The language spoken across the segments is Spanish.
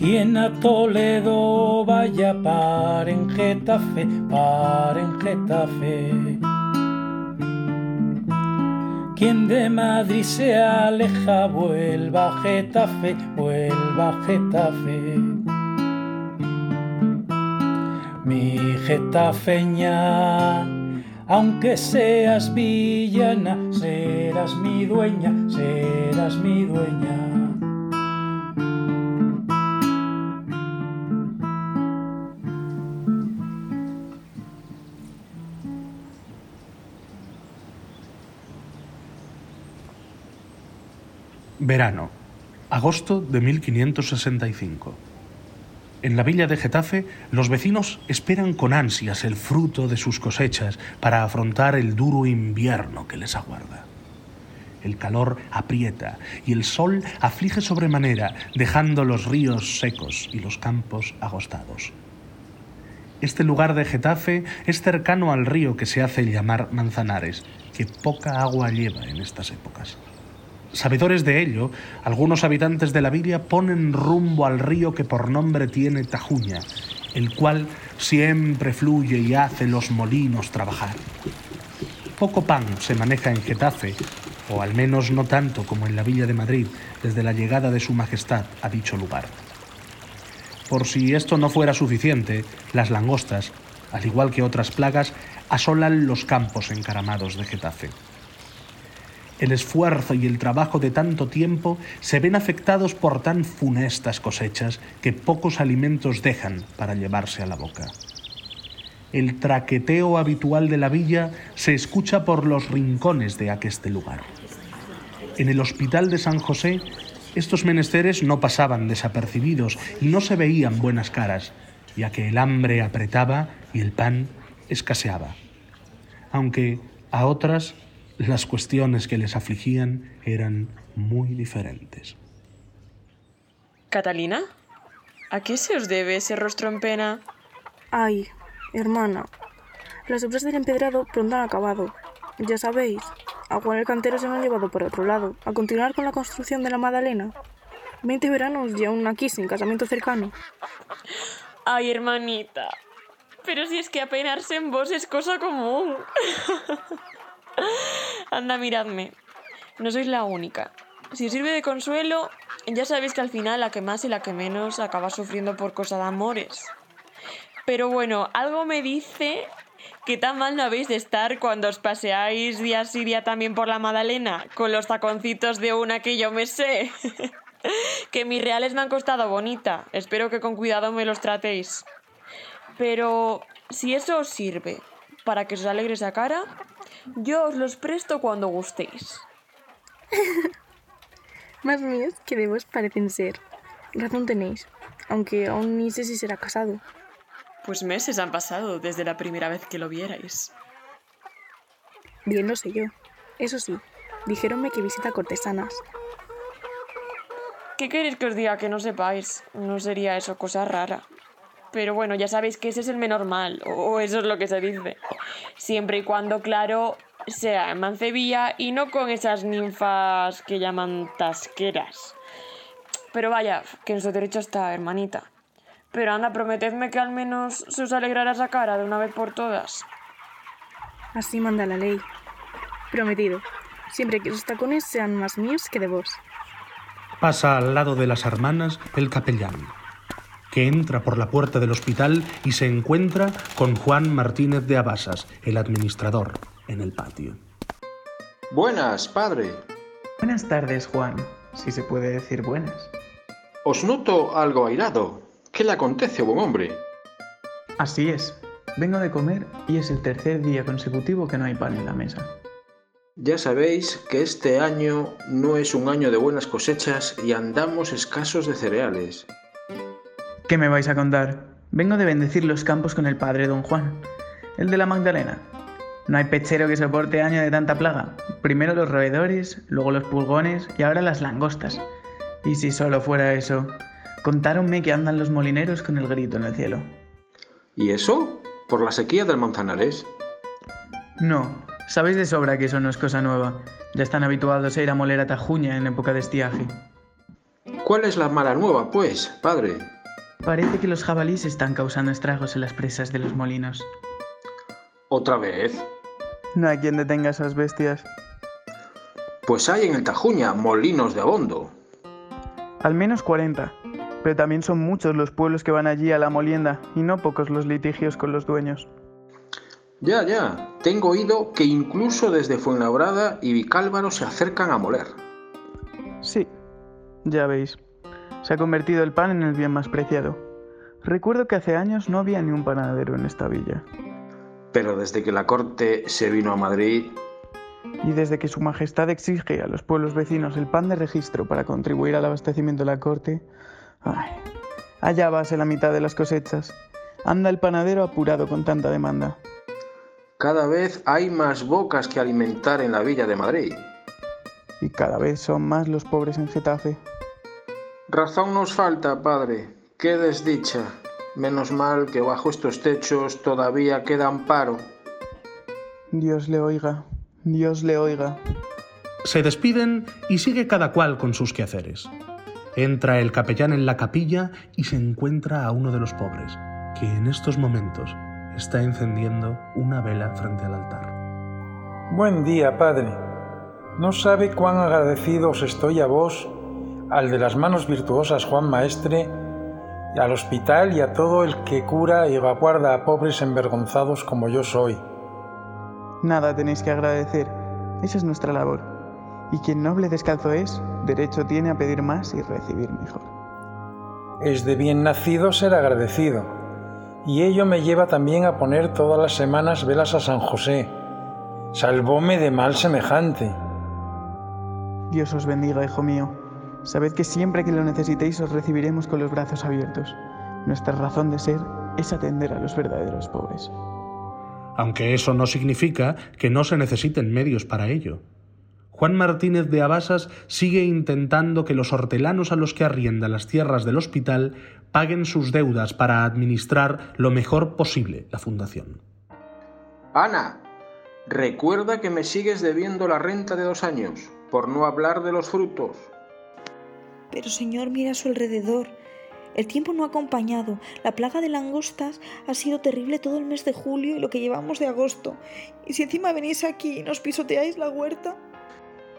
Quien a Toledo vaya para en Getafe, para en Getafe. Quien de Madrid se aleja, vuelva a Getafe, vuelva a Getafe. Mi Getafeña, aunque seas villana, serás mi dueña, serás mi dueña. Verano, agosto de 1565. En la villa de Getafe, los vecinos esperan con ansias el fruto de sus cosechas para afrontar el duro invierno que les aguarda. El calor aprieta y el sol aflige sobremanera, dejando los ríos secos y los campos agostados. Este lugar de Getafe es cercano al río que se hace llamar Manzanares, que poca agua lleva en estas épocas. Sabedores de ello, algunos habitantes de la villa ponen rumbo al río que por nombre tiene Tajuña, el cual siempre fluye y hace los molinos trabajar. Poco pan se maneja en Getafe, o al menos no tanto como en la villa de Madrid desde la llegada de Su Majestad a dicho lugar. Por si esto no fuera suficiente, las langostas, al igual que otras plagas, asolan los campos encaramados de Getafe el esfuerzo y el trabajo de tanto tiempo se ven afectados por tan funestas cosechas que pocos alimentos dejan para llevarse a la boca. El traqueteo habitual de la villa se escucha por los rincones de aqueste lugar. En el hospital de San José, estos menesteres no pasaban desapercibidos y no se veían buenas caras, ya que el hambre apretaba y el pan escaseaba. Aunque a otras las cuestiones que les afligían eran muy diferentes. Catalina, ¿a qué se os debe ese rostro en pena? Ay, hermana, las obras del empedrado pronto han acabado. Ya sabéis, a Juan el Cantero se lo han llevado por otro lado, a continuar con la construcción de la Madalena. Veinte veranos y aún aquí sin casamiento cercano. Ay, hermanita, pero si es que apenarse en vos es cosa común. Anda, miradme. No sois la única. Si sirve de consuelo, ya sabéis que al final la que más y la que menos acaba sufriendo por cosa de amores. Pero bueno, algo me dice que tan mal no habéis de estar cuando os paseáis día sí día también por la Madalena, con los taconcitos de una que yo me sé. que mis reales me han costado bonita. Espero que con cuidado me los tratéis. Pero si eso os sirve para que os alegre esa cara, yo os los presto cuando gustéis. Más míos que de vos parecen ser. Razón tenéis, aunque aún ni sé si será casado. Pues meses han pasado desde la primera vez que lo vierais. Bien lo sé yo. Eso sí, dijéronme que visita cortesanas. ¿Qué queréis que os diga que no sepáis? No sería eso cosa rara. Pero bueno, ya sabéis que ese es el menor mal, o eso es lo que se dice. Siempre y cuando, claro, sea en Mancebilla y no con esas ninfas que llaman tasqueras. Pero vaya, que en su derecho está, hermanita. Pero anda, prometedme que al menos se os alegrará esa cara de una vez por todas. Así manda la ley. Prometido, siempre que los tacones sean más míos que de vos. Pasa al lado de las hermanas el capellán que entra por la puerta del hospital y se encuentra con Juan Martínez de Abasas, el administrador, en el patio. Buenas, padre. Buenas tardes, Juan, si se puede decir buenas. Os noto algo airado. ¿Qué le acontece, buen hombre? Así es. Vengo de comer y es el tercer día consecutivo que no hay pan en la mesa. Ya sabéis que este año no es un año de buenas cosechas y andamos escasos de cereales. ¿Qué me vais a contar? Vengo de bendecir los campos con el padre don Juan, el de la Magdalena. No hay pechero que soporte año de tanta plaga. Primero los roedores, luego los pulgones y ahora las langostas. Y si solo fuera eso, contáronme que andan los molineros con el grito en el cielo. ¿Y eso? ¿Por la sequía del Manzanares? No, sabéis de sobra que eso no es cosa nueva. Ya están habituados a ir a moler a Tajuña en época de estiaje. ¿Cuál es la mala nueva, pues, padre? Parece que los jabalíes están causando estragos en las presas de los molinos. ¿Otra vez? No hay quien detenga a esas bestias. Pues hay en el Tajuña molinos de abondo. Al menos 40. Pero también son muchos los pueblos que van allí a la molienda y no pocos los litigios con los dueños. Ya, ya. Tengo oído que incluso desde Fuenlabrada y Vicálvaro se acercan a moler. Sí, ya veis. Se ha convertido el pan en el bien más preciado. Recuerdo que hace años no había ni un panadero en esta villa. Pero desde que la corte se vino a Madrid, Y desde que Su Majestad exige a los pueblos vecinos el pan de registro para contribuir al abastecimiento de la corte, ay, allá va la mitad de las cosechas. Anda el panadero apurado con tanta demanda. cada vez hay más bocas que alimentar en la villa de Madrid. Y cada vez son más los pobres en Getafe. Razón nos falta, padre. Qué desdicha. Menos mal que bajo estos techos todavía queda amparo. Dios le oiga, Dios le oiga. Se despiden y sigue cada cual con sus quehaceres. Entra el capellán en la capilla y se encuentra a uno de los pobres, que en estos momentos está encendiendo una vela frente al altar. Buen día, padre. No sabe cuán agradecido os estoy a vos, al de las manos virtuosas Juan Maestre, al hospital y a todo el que cura y guarda a pobres envergonzados como yo soy. Nada tenéis que agradecer. Esa es nuestra labor. Y quien noble descalzo es, derecho tiene a pedir más y recibir mejor. Es de bien nacido ser agradecido. Y ello me lleva también a poner todas las semanas velas a San José. Salvóme de mal semejante. Dios os bendiga, hijo mío. Sabed que siempre que lo necesitéis os recibiremos con los brazos abiertos. Nuestra razón de ser es atender a los verdaderos pobres. Aunque eso no significa que no se necesiten medios para ello. Juan Martínez de Abasas sigue intentando que los hortelanos a los que arrienda las tierras del hospital paguen sus deudas para administrar lo mejor posible la fundación. Ana, recuerda que me sigues debiendo la renta de dos años, por no hablar de los frutos. Pero señor, mira a su alrededor. El tiempo no ha acompañado. La plaga de langostas ha sido terrible todo el mes de julio y lo que llevamos de agosto. Y si encima venís aquí y nos pisoteáis la huerta.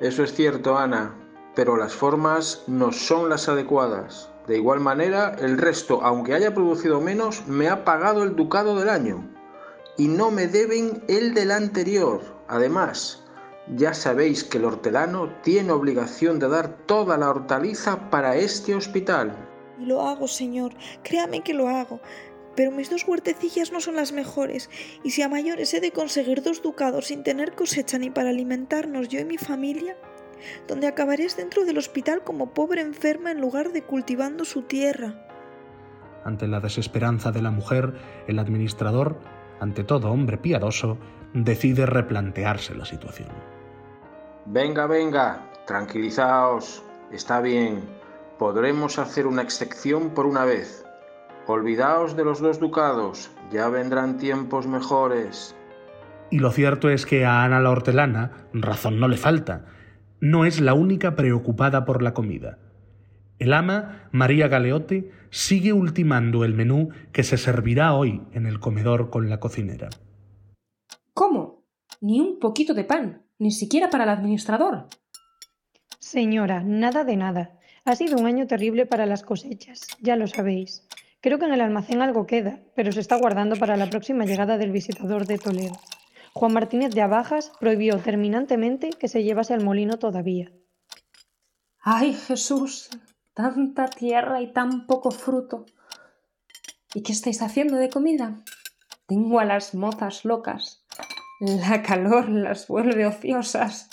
Eso es cierto, Ana, pero las formas no son las adecuadas. De igual manera, el resto, aunque haya producido menos, me ha pagado el ducado del año. Y no me deben el del anterior. Además, ya sabéis que el hortelano tiene obligación de dar toda la hortaliza para este hospital. Y lo hago, señor. Créame que lo hago. Pero mis dos huertecillas no son las mejores, y si a mayores he de conseguir dos ducados sin tener cosecha ni para alimentarnos yo y mi familia, donde acabaréis dentro del hospital como pobre enferma en lugar de cultivando su tierra. Ante la desesperanza de la mujer, el administrador, ante todo hombre piadoso, decide replantearse la situación. Venga, venga, tranquilizaos. Está bien. Podremos hacer una excepción por una vez. Olvidaos de los dos ducados. Ya vendrán tiempos mejores. Y lo cierto es que a Ana la hortelana razón no le falta. No es la única preocupada por la comida. El ama, María Galeote, sigue ultimando el menú que se servirá hoy en el comedor con la cocinera. ¿Cómo? Ni un poquito de pan, ni siquiera para el administrador. Señora, nada de nada. Ha sido un año terrible para las cosechas, ya lo sabéis. Creo que en el almacén algo queda, pero se está guardando para la próxima llegada del visitador de Toledo. Juan Martínez de Abajas prohibió terminantemente que se llevase al molino todavía. ¡Ay, Jesús! Tanta tierra y tan poco fruto. ¿Y qué estáis haciendo de comida? Tengo a las mozas locas. La calor las vuelve ociosas.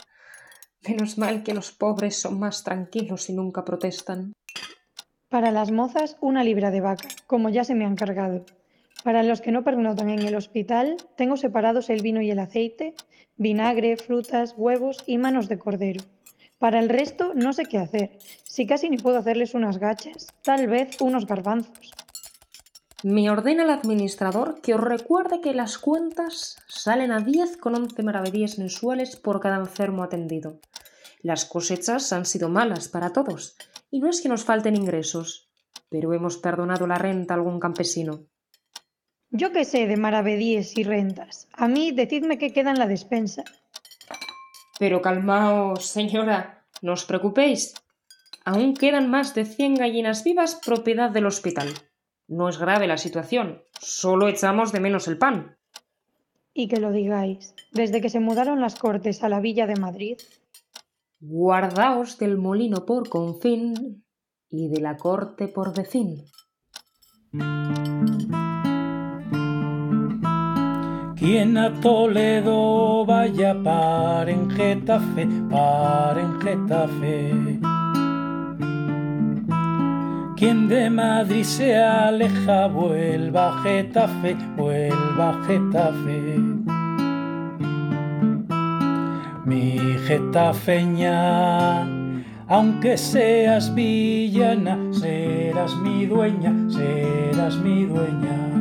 Menos mal que los pobres son más tranquilos y nunca protestan. Para las mozas, una libra de vaca, como ya se me han cargado. Para los que no pernotan en el hospital, tengo separados el vino y el aceite, vinagre, frutas, huevos y manos de cordero. Para el resto, no sé qué hacer. Si casi ni puedo hacerles unas gachas, tal vez unos garbanzos. Me ordena el administrador que os recuerde que las cuentas salen a 10 con 11 maravedíes mensuales por cada enfermo atendido. Las cosechas han sido malas para todos, y no es que nos falten ingresos, pero hemos perdonado la renta a algún campesino. Yo qué sé de maravedíes y rentas. A mí decidme qué queda en la despensa. Pero calmaos, señora, no os preocupéis. Aún quedan más de cien gallinas vivas propiedad del hospital. No es grave la situación, solo echamos de menos el pan. Y que lo digáis, desde que se mudaron las cortes a la villa de Madrid. Guardaos del molino por confín y de la corte por vecín. Quien a Toledo vaya, para en Getafe, para en Getafe. Quien de Madrid se aleja, vuelva a Getafe, vuelva a Getafe. Mi getafeña, aunque seas villana, serás mi dueña, serás mi dueña.